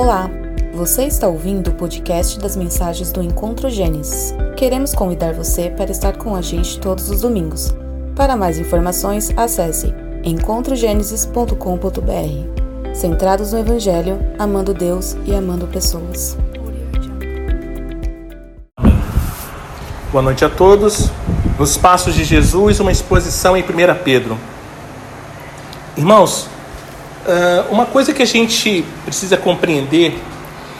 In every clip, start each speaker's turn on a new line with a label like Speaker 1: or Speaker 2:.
Speaker 1: Olá, você está ouvindo o podcast das mensagens do Encontro Gênesis. Queremos convidar você para estar com a gente todos os domingos. Para mais informações, acesse encontrogenesis.com.br. Centrados no Evangelho, amando Deus e amando pessoas.
Speaker 2: Boa noite a todos. Nos Passos de Jesus, uma exposição em 1 Pedro. Irmãos, uma coisa que a gente precisa compreender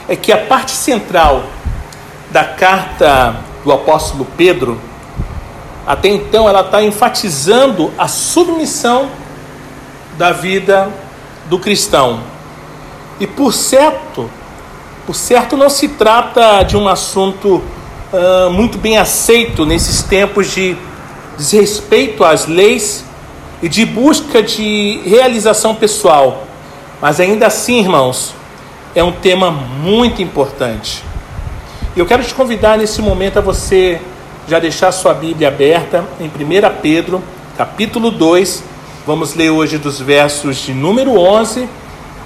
Speaker 2: é que a parte central da carta do apóstolo Pedro, até então, ela está enfatizando a submissão da vida do cristão. E por certo, por certo não se trata de um assunto uh, muito bem aceito nesses tempos de desrespeito às leis e de busca de realização pessoal. Mas ainda assim, irmãos, é um tema muito importante. E eu quero te convidar nesse momento a você já deixar sua Bíblia aberta em 1 Pedro, capítulo 2. Vamos ler hoje dos versos de número 11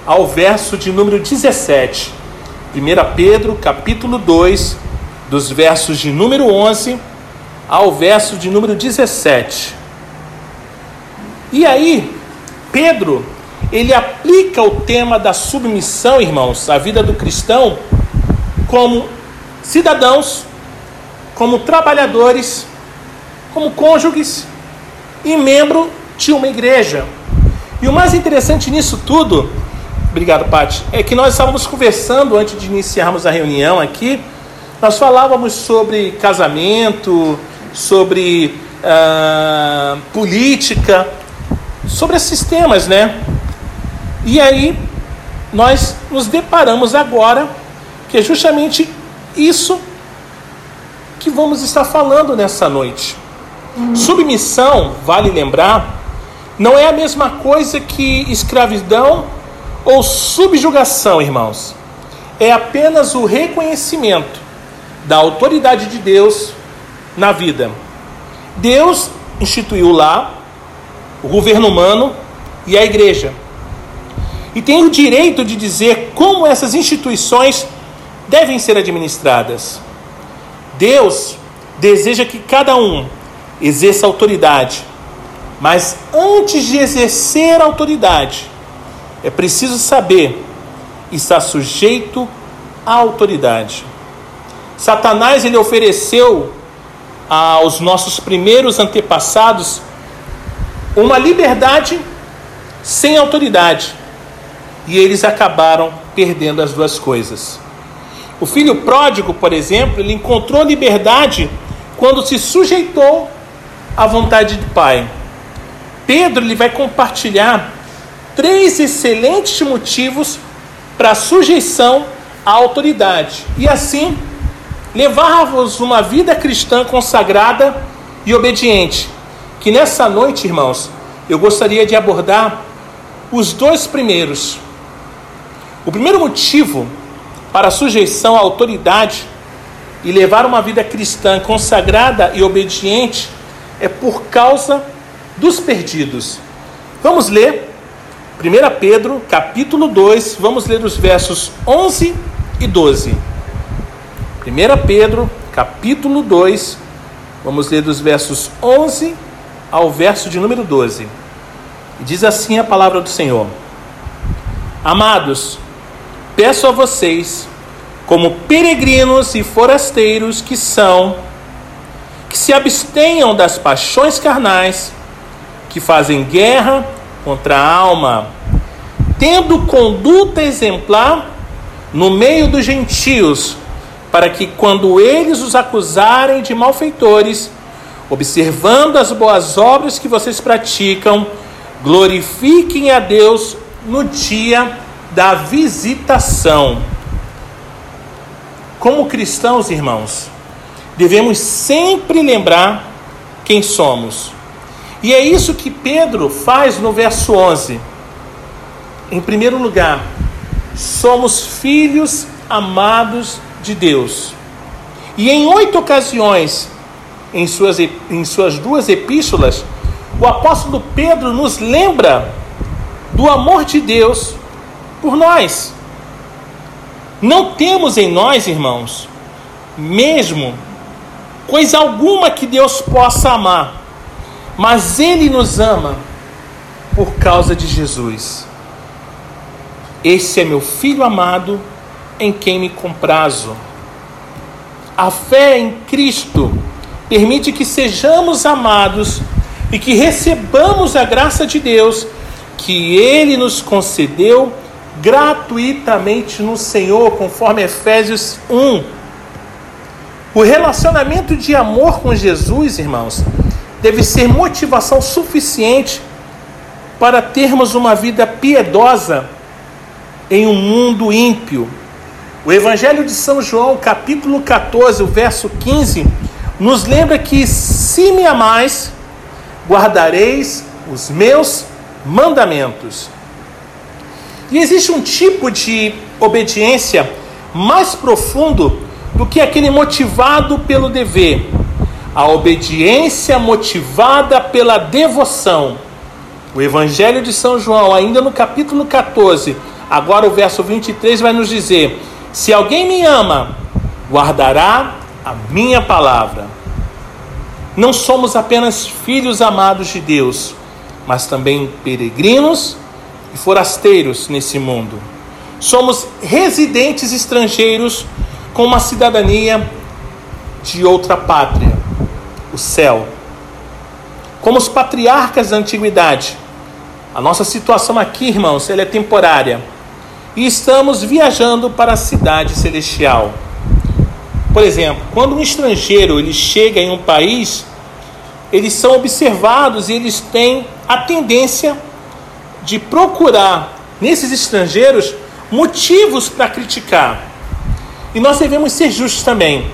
Speaker 2: ao verso de número 17. 1 Pedro, capítulo 2, dos versos de número 11 ao verso de número 17. E aí, Pedro, ele aplica o tema da submissão, irmãos, à vida do cristão, como cidadãos, como trabalhadores, como cônjuges e membro de uma igreja. E o mais interessante nisso tudo, obrigado, Pati, é que nós estávamos conversando antes de iniciarmos a reunião aqui nós falávamos sobre casamento, sobre uh, política, sobre esses temas, né? E aí nós nos deparamos agora que é justamente isso que vamos estar falando nessa noite. Submissão, vale lembrar, não é a mesma coisa que escravidão ou subjugação, irmãos. É apenas o reconhecimento da autoridade de Deus na vida. Deus instituiu lá o governo humano e a igreja. E tem o direito de dizer como essas instituições devem ser administradas. Deus deseja que cada um exerça autoridade, mas antes de exercer autoridade, é preciso saber estar sujeito à autoridade. Satanás ele ofereceu aos nossos primeiros antepassados uma liberdade sem autoridade. E eles acabaram perdendo as duas coisas. O filho pródigo, por exemplo, ele encontrou liberdade quando se sujeitou à vontade do pai. Pedro ele vai compartilhar três excelentes motivos para sujeição à autoridade. E assim, levar-vos uma vida cristã consagrada e obediente. Que nessa noite, irmãos, eu gostaria de abordar os dois primeiros. O primeiro motivo para a sujeição à autoridade e levar uma vida cristã consagrada e obediente é por causa dos perdidos. Vamos ler 1 Pedro, capítulo 2, vamos ler os versos 11 e 12. 1 Pedro, capítulo 2, vamos ler dos versos 11 ao verso de número 12. E diz assim a palavra do Senhor: Amados, peço a vocês, como peregrinos e forasteiros que são, que se abstenham das paixões carnais, que fazem guerra contra a alma, tendo conduta exemplar no meio dos gentios para que quando eles os acusarem de malfeitores, observando as boas obras que vocês praticam, glorifiquem a Deus no dia da visitação. Como cristãos, irmãos, devemos sempre lembrar quem somos. E é isso que Pedro faz no verso 11. Em primeiro lugar, somos filhos amados de Deus. E em oito ocasiões, em suas, em suas duas epístolas, o apóstolo Pedro nos lembra do amor de Deus por nós. Não temos em nós, irmãos, mesmo coisa alguma que Deus possa amar, mas Ele nos ama por causa de Jesus. Esse é meu filho amado em quem me comprazo. A fé em Cristo permite que sejamos amados e que recebamos a graça de Deus que Ele nos concedeu gratuitamente no Senhor, conforme Efésios 1. O relacionamento de amor com Jesus, irmãos, deve ser motivação suficiente para termos uma vida piedosa em um mundo ímpio. O Evangelho de São João, capítulo 14, o verso 15, nos lembra que se me amais, guardareis os meus mandamentos. E existe um tipo de obediência mais profundo do que aquele motivado pelo dever. A obediência motivada pela devoção. O Evangelho de São João, ainda no capítulo 14, agora o verso 23, vai nos dizer: Se alguém me ama, guardará a minha palavra. Não somos apenas filhos amados de Deus, mas também peregrinos e forasteiros nesse mundo. Somos residentes estrangeiros com uma cidadania de outra pátria, o céu. Como os patriarcas da antiguidade, a nossa situação aqui, irmãos, ela é temporária. E estamos viajando para a cidade celestial. Por exemplo, quando um estrangeiro ele chega em um país, eles são observados e eles têm a tendência de procurar nesses estrangeiros motivos para criticar. E nós devemos ser justos também.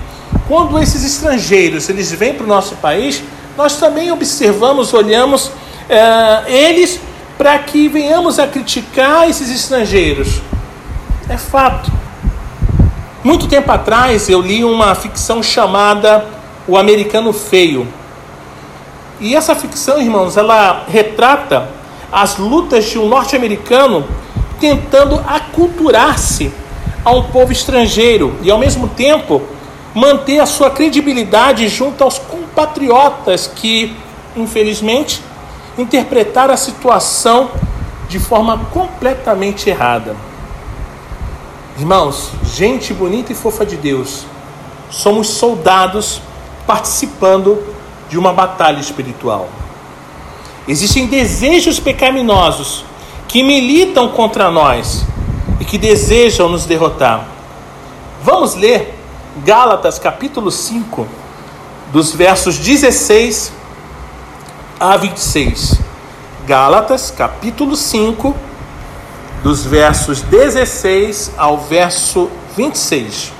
Speaker 2: Quando esses estrangeiros eles vêm para o nosso país, nós também observamos, olhamos é, eles para que venhamos a criticar esses estrangeiros. É fato. Muito tempo atrás eu li uma ficção chamada O Americano Feio. E essa ficção, irmãos, ela retrata as lutas de um norte-americano tentando aculturar-se a um povo estrangeiro e, ao mesmo tempo, manter a sua credibilidade junto aos compatriotas que, infelizmente, interpretaram a situação de forma completamente errada. Irmãos, gente bonita e fofa de Deus, somos soldados participando de uma batalha espiritual. Existem desejos pecaminosos que militam contra nós e que desejam nos derrotar. Vamos ler Gálatas capítulo 5, dos versos 16 a 26. Gálatas capítulo 5, dos versos 16 ao verso 26.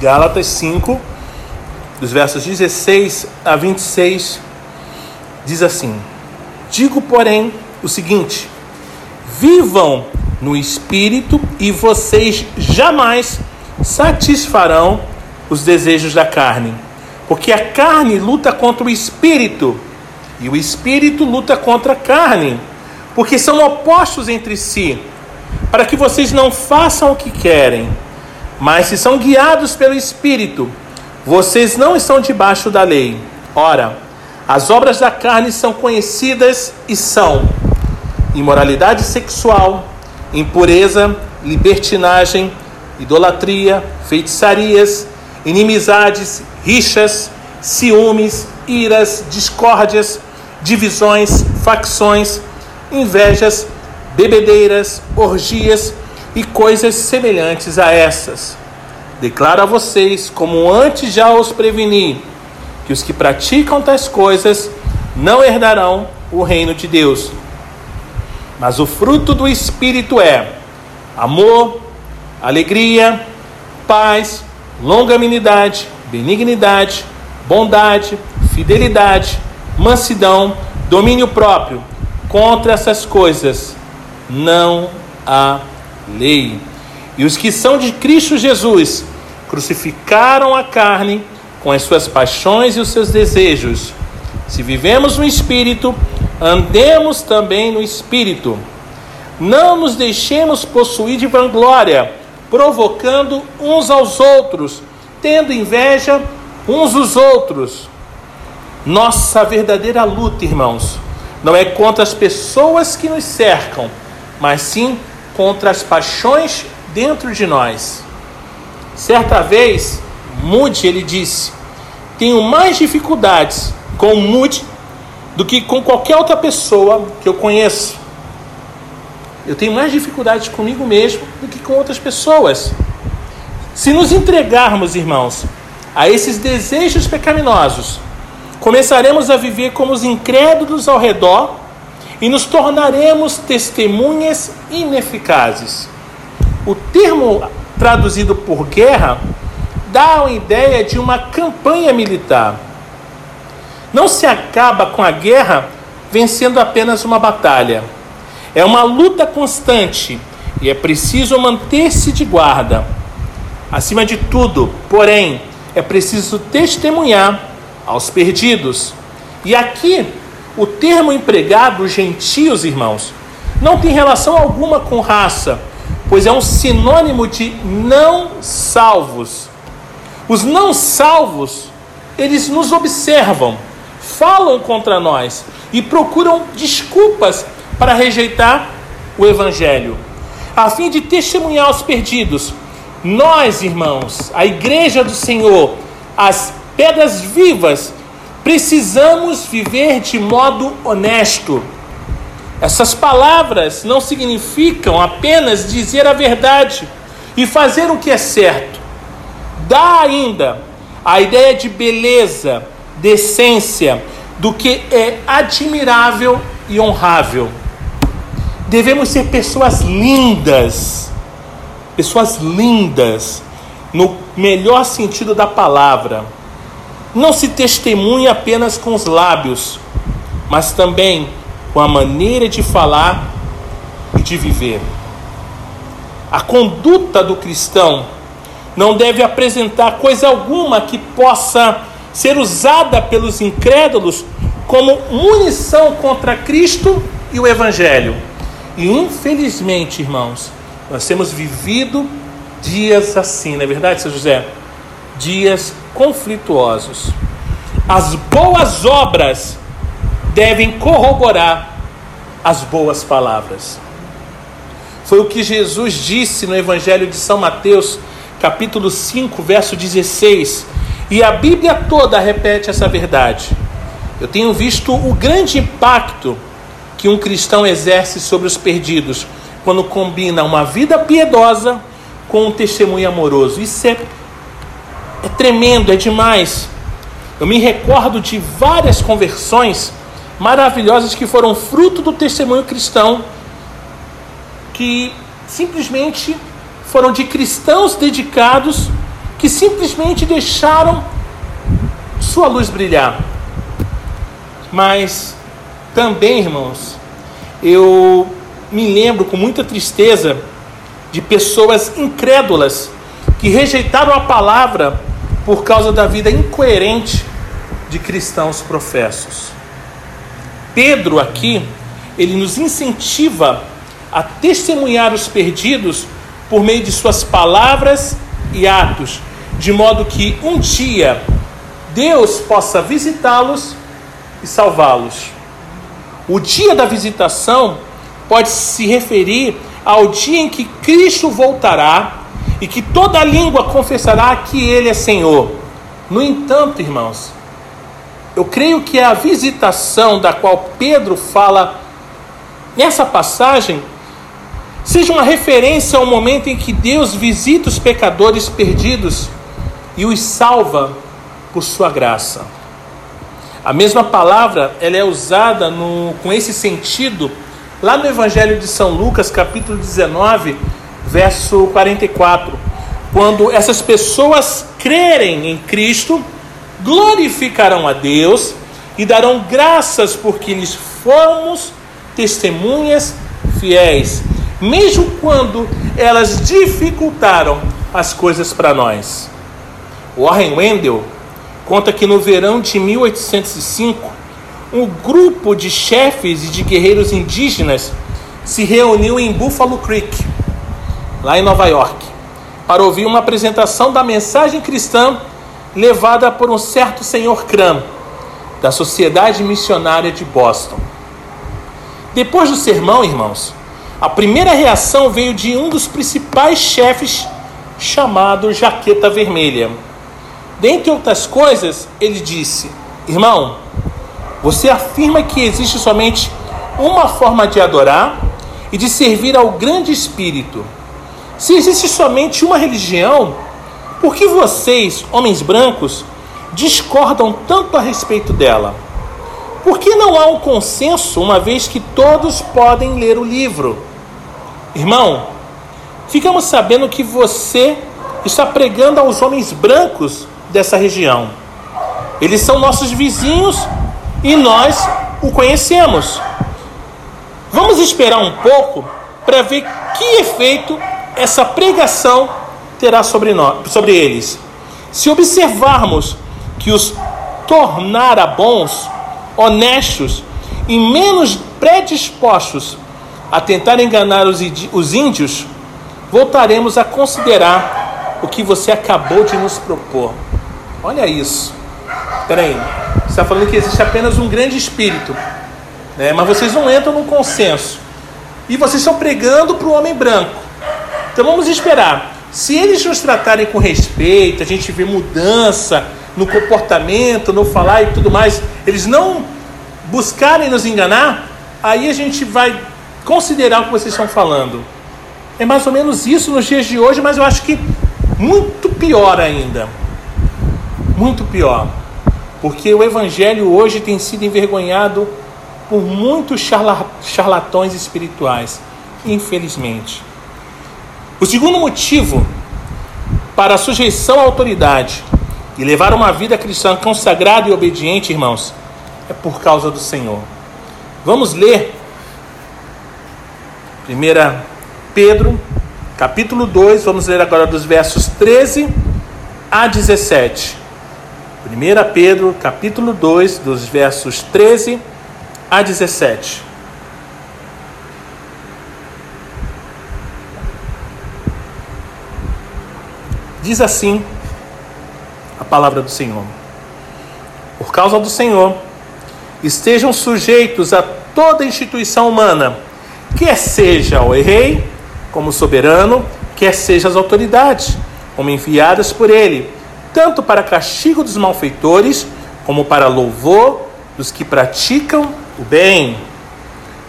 Speaker 2: Gálatas 5, dos versos 16 a 26, diz assim: Digo, porém, o seguinte: vivam no espírito e vocês jamais satisfarão os desejos da carne. Porque a carne luta contra o espírito e o espírito luta contra a carne, porque são opostos entre si, para que vocês não façam o que querem. Mas se são guiados pelo espírito, vocês não estão debaixo da lei. Ora, as obras da carne são conhecidas e são imoralidade sexual, impureza, libertinagem, idolatria, feitiçarias, inimizades, rixas, ciúmes, iras, discórdias, divisões, facções, invejas, bebedeiras, orgias e coisas semelhantes a essas. Declaro a vocês, como antes já os preveni, que os que praticam tais coisas não herdarão o reino de Deus. Mas o fruto do Espírito é amor, alegria, paz, longanimidade, benignidade, bondade, fidelidade, mansidão, domínio próprio. Contra essas coisas não há lei. E os que são de Cristo Jesus crucificaram a carne com as suas paixões e os seus desejos. Se vivemos no Espírito, andemos também no Espírito. Não nos deixemos possuir de vanglória, provocando uns aos outros, tendo inveja uns dos outros. Nossa verdadeira luta, irmãos, não é contra as pessoas que nos cercam, mas sim contra as paixões dentro de nós. Certa vez, Moody ele disse: Tenho mais dificuldades com Moody do que com qualquer outra pessoa que eu conheço. Eu tenho mais dificuldades comigo mesmo do que com outras pessoas. Se nos entregarmos, irmãos, a esses desejos pecaminosos, começaremos a viver como os incrédulos ao redor e nos tornaremos testemunhas ineficazes. O termo traduzido por guerra dá uma ideia de uma campanha militar. Não se acaba com a guerra vencendo apenas uma batalha. É uma luta constante e é preciso manter-se de guarda. Acima de tudo, porém, é preciso testemunhar aos perdidos. E aqui, o termo empregado, gentios, irmãos, não tem relação alguma com raça, pois é um sinônimo de não salvos. Os não salvos, eles nos observam, falam contra nós e procuram desculpas para rejeitar o evangelho, a fim de testemunhar aos perdidos. Nós, irmãos, a igreja do Senhor, as pedras vivas, precisamos viver de modo honesto. Essas palavras não significam apenas dizer a verdade e fazer o que é certo. Dá ainda a ideia de beleza, decência, do que é admirável e honrável. Devemos ser pessoas lindas, pessoas lindas, no melhor sentido da palavra não se testemunha apenas com os lábios, mas também com a maneira de falar e de viver. A conduta do cristão não deve apresentar coisa alguma que possa ser usada pelos incrédulos como munição contra Cristo e o Evangelho. E infelizmente, irmãos, nós temos vivido dias assim, não é verdade, São José? Dias conflituosos. As boas obras devem corroborar as boas palavras. Foi o que Jesus disse no Evangelho de São Mateus, capítulo 5, verso 16. E a Bíblia toda repete essa verdade. Eu tenho visto o grande impacto que um cristão exerce sobre os perdidos quando combina uma vida piedosa com um testemunho amoroso. Isso é é tremendo, é demais. Eu me recordo de várias conversões maravilhosas que foram fruto do testemunho cristão, que simplesmente foram de cristãos dedicados que simplesmente deixaram sua luz brilhar. Mas também, irmãos, eu me lembro com muita tristeza de pessoas incrédulas que rejeitaram a palavra por causa da vida incoerente de cristãos professos. Pedro aqui, ele nos incentiva a testemunhar os perdidos por meio de suas palavras e atos, de modo que um dia Deus possa visitá-los e salvá-los. O dia da visitação pode se referir ao dia em que Cristo voltará e que toda língua confessará que Ele é Senhor. No entanto, irmãos, eu creio que a visitação da qual Pedro fala nessa passagem seja uma referência ao momento em que Deus visita os pecadores perdidos e os salva por sua graça. A mesma palavra ela é usada no, com esse sentido lá no Evangelho de São Lucas, capítulo 19, verso 44. Quando essas pessoas crerem em Cristo, glorificarão a Deus e darão graças porque lhes fomos testemunhas fiéis, mesmo quando elas dificultaram as coisas para nós. Warren Wendell conta que no verão de 1805, um grupo de chefes e de guerreiros indígenas se reuniu em Buffalo Creek, lá em Nova York, para ouvir uma apresentação da mensagem cristã levada por um certo senhor Cram, da Sociedade Missionária de Boston. Depois do sermão, irmãos, a primeira reação veio de um dos principais chefes, chamado Jaqueta Vermelha. Dentre outras coisas, ele disse: Irmão, você afirma que existe somente uma forma de adorar e de servir ao grande Espírito. Se existe somente uma religião, por que vocês, homens brancos, discordam tanto a respeito dela? Por que não há um consenso, uma vez que todos podem ler o livro? Irmão, ficamos sabendo que você está pregando aos homens brancos dessa região. Eles são nossos vizinhos e nós o conhecemos. Vamos esperar um pouco para ver que efeito essa pregação terá sobre, nós, sobre eles. Se observarmos que os tornara bons, honestos e menos predispostos a tentar enganar os, os índios, voltaremos a considerar o que você acabou de nos propor. Olha isso. Peraí, você está falando que existe apenas um grande espírito, né? mas vocês não entram num consenso. E vocês estão pregando para o homem branco. Então vamos esperar. Se eles nos tratarem com respeito, a gente vê mudança no comportamento, no falar e tudo mais, eles não buscarem nos enganar, aí a gente vai considerar o que vocês estão falando. É mais ou menos isso nos dias de hoje, mas eu acho que muito pior ainda. Muito pior. Porque o evangelho hoje tem sido envergonhado por muitos charlatões espirituais, infelizmente. O segundo motivo para a sujeição à autoridade e levar uma vida cristã consagrada e obediente, irmãos, é por causa do Senhor. Vamos ler 1 Pedro, capítulo 2, vamos ler agora dos versos 13 a 17. 1 Pedro, capítulo 2, dos versos 13 a 17. Diz assim a palavra do Senhor: Por causa do Senhor, estejam sujeitos a toda instituição humana, quer seja o rei como soberano, quer seja as autoridades, como enviadas por ele, tanto para castigo dos malfeitores, como para louvor dos que praticam o bem.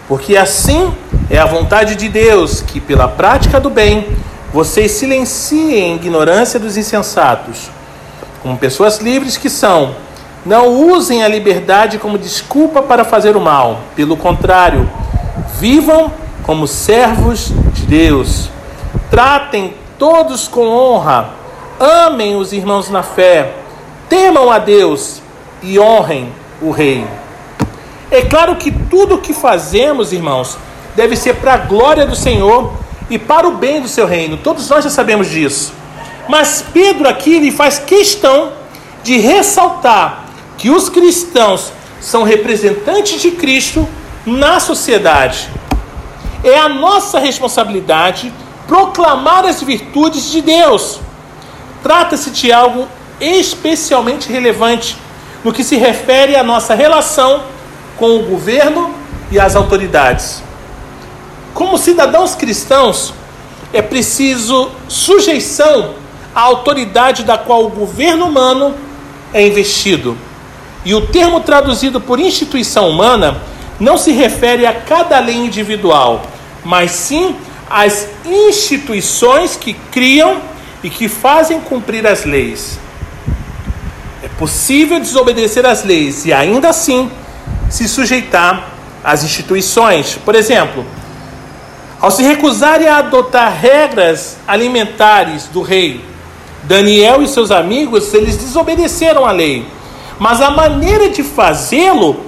Speaker 2: Porque assim é a vontade de Deus que, pela prática do bem, vocês silenciem a ignorância dos insensatos. Como pessoas livres que são, não usem a liberdade como desculpa para fazer o mal. Pelo contrário, vivam como servos de Deus. Tratem todos com honra. Amem os irmãos na fé. Temam a Deus e honrem o Rei. É claro que tudo o que fazemos, irmãos, deve ser para a glória do Senhor e para o bem do seu reino. Todos nós já sabemos disso. Mas Pedro aqui ele faz questão de ressaltar que os cristãos são representantes de Cristo na sociedade. É a nossa responsabilidade proclamar as virtudes de Deus. Trata-se de algo especialmente relevante no que se refere à nossa relação com o governo e as autoridades. Como cidadãos cristãos, é preciso sujeição à autoridade da qual o governo humano é investido. E o termo traduzido por instituição humana não se refere a cada lei individual, mas sim às instituições que criam e que fazem cumprir as leis. É possível desobedecer às leis e ainda assim se sujeitar às instituições. Por exemplo, ao se recusarem a adotar regras alimentares do rei, Daniel e seus amigos, eles desobedeceram à lei. Mas a maneira de fazê-lo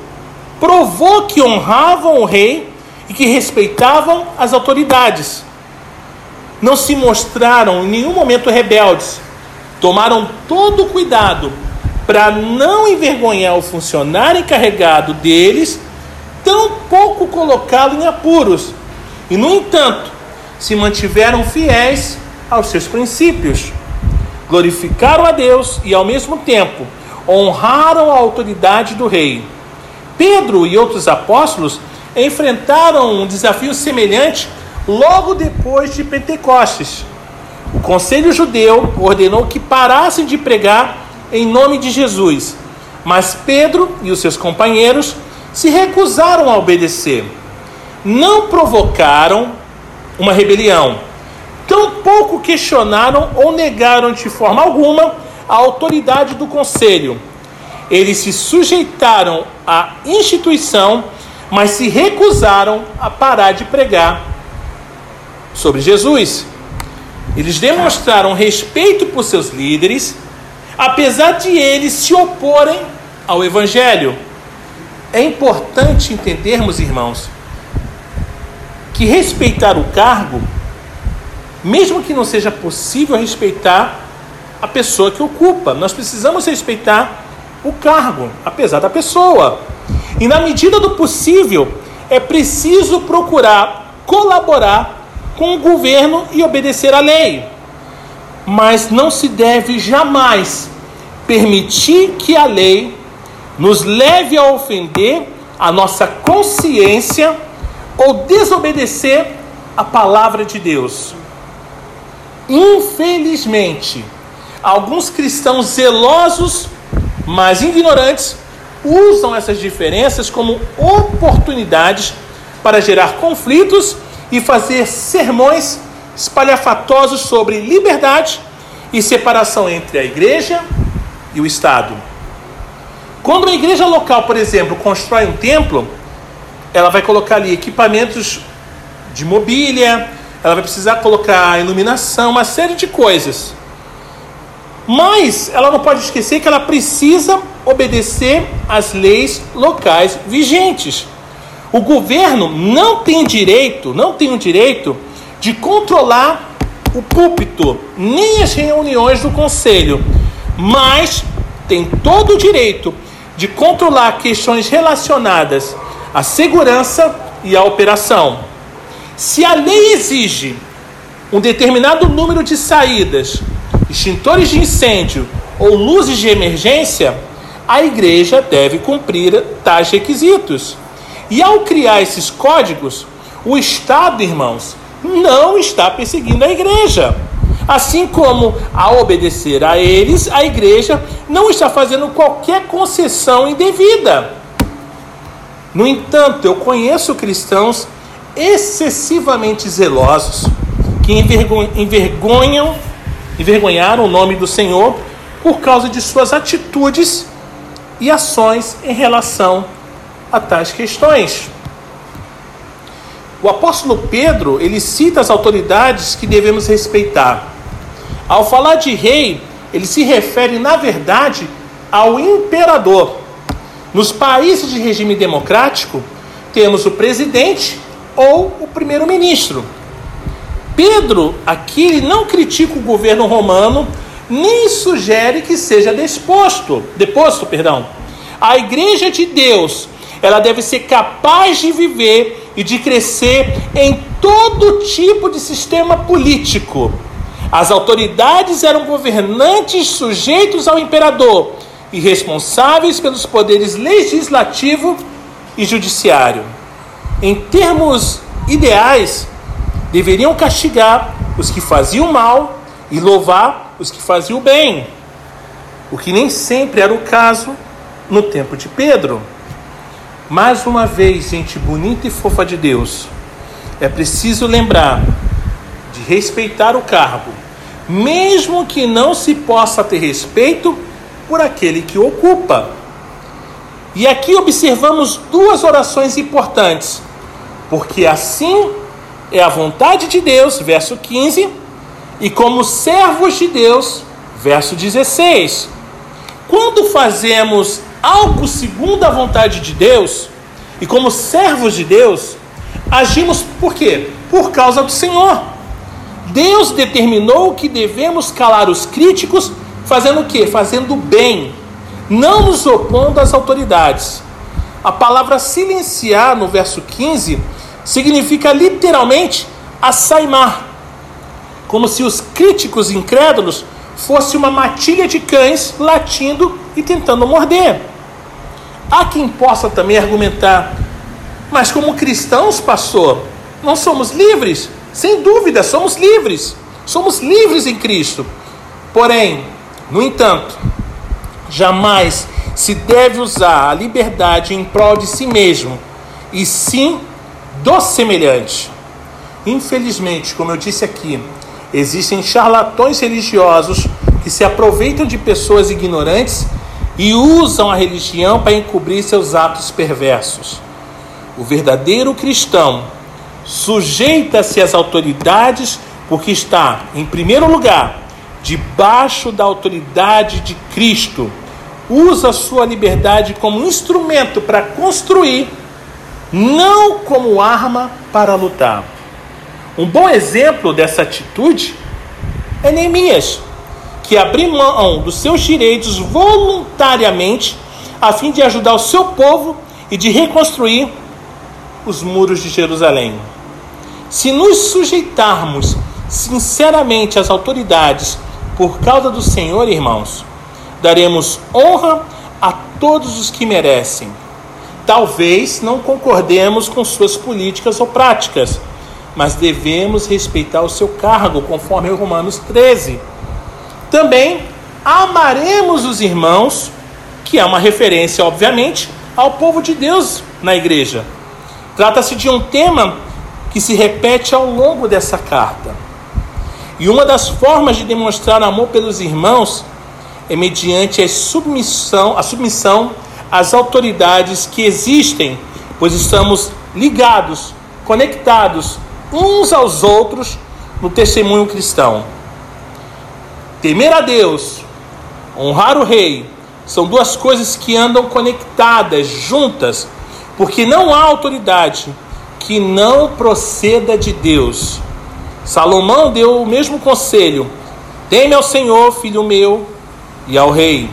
Speaker 2: provou que honravam o rei e que respeitavam as autoridades. Não se mostraram em nenhum momento rebeldes. Tomaram todo o cuidado para não envergonhar o funcionário encarregado deles, tampouco colocá-lo em apuros. E, no entanto, se mantiveram fiéis aos seus princípios. Glorificaram a Deus e, ao mesmo tempo, honraram a autoridade do rei. Pedro e outros apóstolos enfrentaram um desafio semelhante logo depois de Pentecostes. O conselho judeu ordenou que parassem de pregar em nome de Jesus, mas Pedro e os seus companheiros se recusaram a obedecer. Não provocaram uma rebelião, tampouco questionaram ou negaram de forma alguma a autoridade do conselho. Eles se sujeitaram à instituição, mas se recusaram a parar de pregar sobre Jesus. Eles demonstraram respeito por seus líderes, apesar de eles se oporem ao Evangelho. É importante entendermos, irmãos, que respeitar o cargo, mesmo que não seja possível respeitar a pessoa que ocupa, nós precisamos respeitar o cargo, apesar da pessoa. E na medida do possível, é preciso procurar colaborar com o governo e obedecer à lei. Mas não se deve jamais permitir que a lei nos leve a ofender a nossa consciência ou desobedecer a palavra de Deus. Infelizmente, alguns cristãos zelosos, mas ignorantes, usam essas diferenças como oportunidades para gerar conflitos e fazer sermões espalhafatosos sobre liberdade e separação entre a igreja e o Estado. Quando uma igreja local, por exemplo, constrói um templo, ela vai colocar ali equipamentos de mobília, ela vai precisar colocar iluminação, uma série de coisas. Mas ela não pode esquecer que ela precisa obedecer às leis locais vigentes. O governo não tem direito, não tem o direito de controlar o púlpito, nem as reuniões do conselho, mas tem todo o direito de controlar questões relacionadas à segurança e à operação. Se a lei exige um determinado número de saídas, extintores de incêndio ou luzes de emergência, a igreja deve cumprir tais requisitos. E ao criar esses códigos, o Estado, irmãos, não está perseguindo a igreja. Assim como ao obedecer a eles, a igreja não está fazendo qualquer concessão indevida. No entanto, eu conheço cristãos excessivamente zelosos que envergonham, envergonharam o nome do Senhor por causa de suas atitudes e ações em relação a tais questões. O apóstolo Pedro, ele cita as autoridades que devemos respeitar. Ao falar de rei, ele se refere, na verdade, ao imperador. Nos países de regime democrático, temos o presidente ou o primeiro-ministro. Pedro, aqui, ele não critica o governo romano, nem sugere que seja desposto, deposto, perdão. A igreja de Deus ela deve ser capaz de viver e de crescer em todo tipo de sistema político. As autoridades eram governantes sujeitos ao imperador e responsáveis pelos poderes legislativo e judiciário. Em termos ideais, deveriam castigar os que faziam mal e louvar os que faziam bem, o que nem sempre era o caso no tempo de Pedro. Mais uma vez, gente bonita e fofa de Deus, é preciso lembrar de respeitar o cargo, mesmo que não se possa ter respeito por aquele que ocupa. E aqui observamos duas orações importantes, porque assim é a vontade de Deus, verso 15, e como servos de Deus, verso 16. Quando fazemos algo segundo a vontade de Deus, e como servos de Deus, agimos por quê? Por causa do Senhor. Deus determinou que devemos calar os críticos, fazendo o quê? Fazendo bem, não nos opondo às autoridades. A palavra silenciar no verso 15 significa literalmente assaimar, como se os críticos incrédulos fossem uma matilha de cães latindo e tentando morder. Há quem possa também argumentar, mas como cristãos, pastor, não somos livres? Sem dúvida, somos livres. Somos livres em Cristo. Porém, no entanto, jamais se deve usar a liberdade em prol de si mesmo, e sim do semelhante. Infelizmente, como eu disse aqui, existem charlatões religiosos que se aproveitam de pessoas ignorantes e usam a religião para encobrir seus atos perversos. O verdadeiro cristão sujeita-se às autoridades porque está, em primeiro lugar, debaixo da autoridade de Cristo. Usa sua liberdade como instrumento para construir, não como arma para lutar. Um bom exemplo dessa atitude é Neemias, que abriu mão dos seus direitos voluntariamente a fim de ajudar o seu povo e de reconstruir os muros de Jerusalém. Se nos sujeitarmos sinceramente às autoridades por causa do Senhor, irmãos, daremos honra a todos os que merecem. Talvez não concordemos com suas políticas ou práticas, mas devemos respeitar o seu cargo, conforme Romanos 13. Também amaremos os irmãos, que é uma referência, obviamente, ao povo de Deus na igreja. Trata-se de um tema que se repete ao longo dessa carta. E uma das formas de demonstrar amor pelos irmãos é mediante a submissão, a submissão às autoridades que existem, pois estamos ligados, conectados uns aos outros no testemunho cristão. Temer a Deus, honrar o rei, são duas coisas que andam conectadas, juntas porque não há autoridade que não proceda de Deus. Salomão deu o mesmo conselho: teme ao Senhor, filho meu, e ao rei.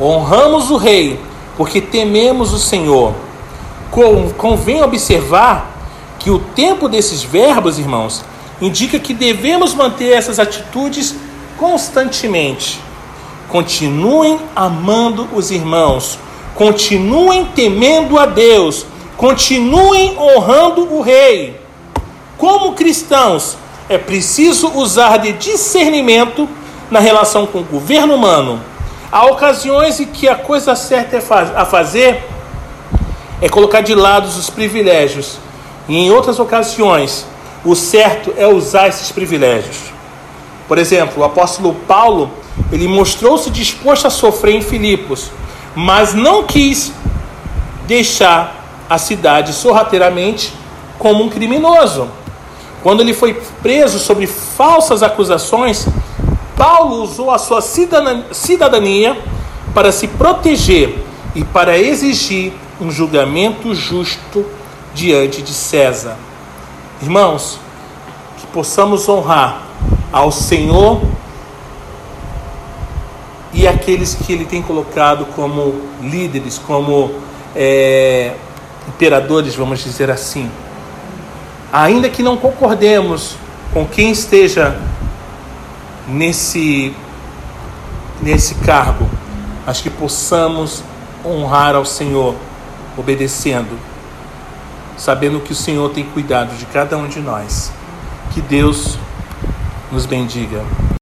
Speaker 2: Honramos o rei, porque tememos o Senhor. Convém observar que o tempo desses verbos, irmãos, indica que devemos manter essas atitudes constantemente. Continuem amando os irmãos, Continuem temendo a Deus, continuem honrando o Rei. Como cristãos, é preciso usar de discernimento na relação com o governo humano. Há ocasiões em que a coisa certa a fazer é colocar de lado os privilégios, e em outras ocasiões, o certo é usar esses privilégios. Por exemplo, o apóstolo Paulo, ele mostrou-se disposto a sofrer em Filipos mas não quis deixar a cidade sorrateiramente como um criminoso. Quando ele foi preso sobre falsas acusações, Paulo usou a sua cidadania para se proteger e para exigir um julgamento justo diante de César. Irmãos, que possamos honrar ao Senhor e aqueles que ele tem colocado como líderes, como é, imperadores, vamos dizer assim. Ainda que não concordemos com quem esteja nesse, nesse cargo, mas que possamos honrar ao Senhor, obedecendo, sabendo que o Senhor tem cuidado de cada um de nós. Que Deus nos bendiga.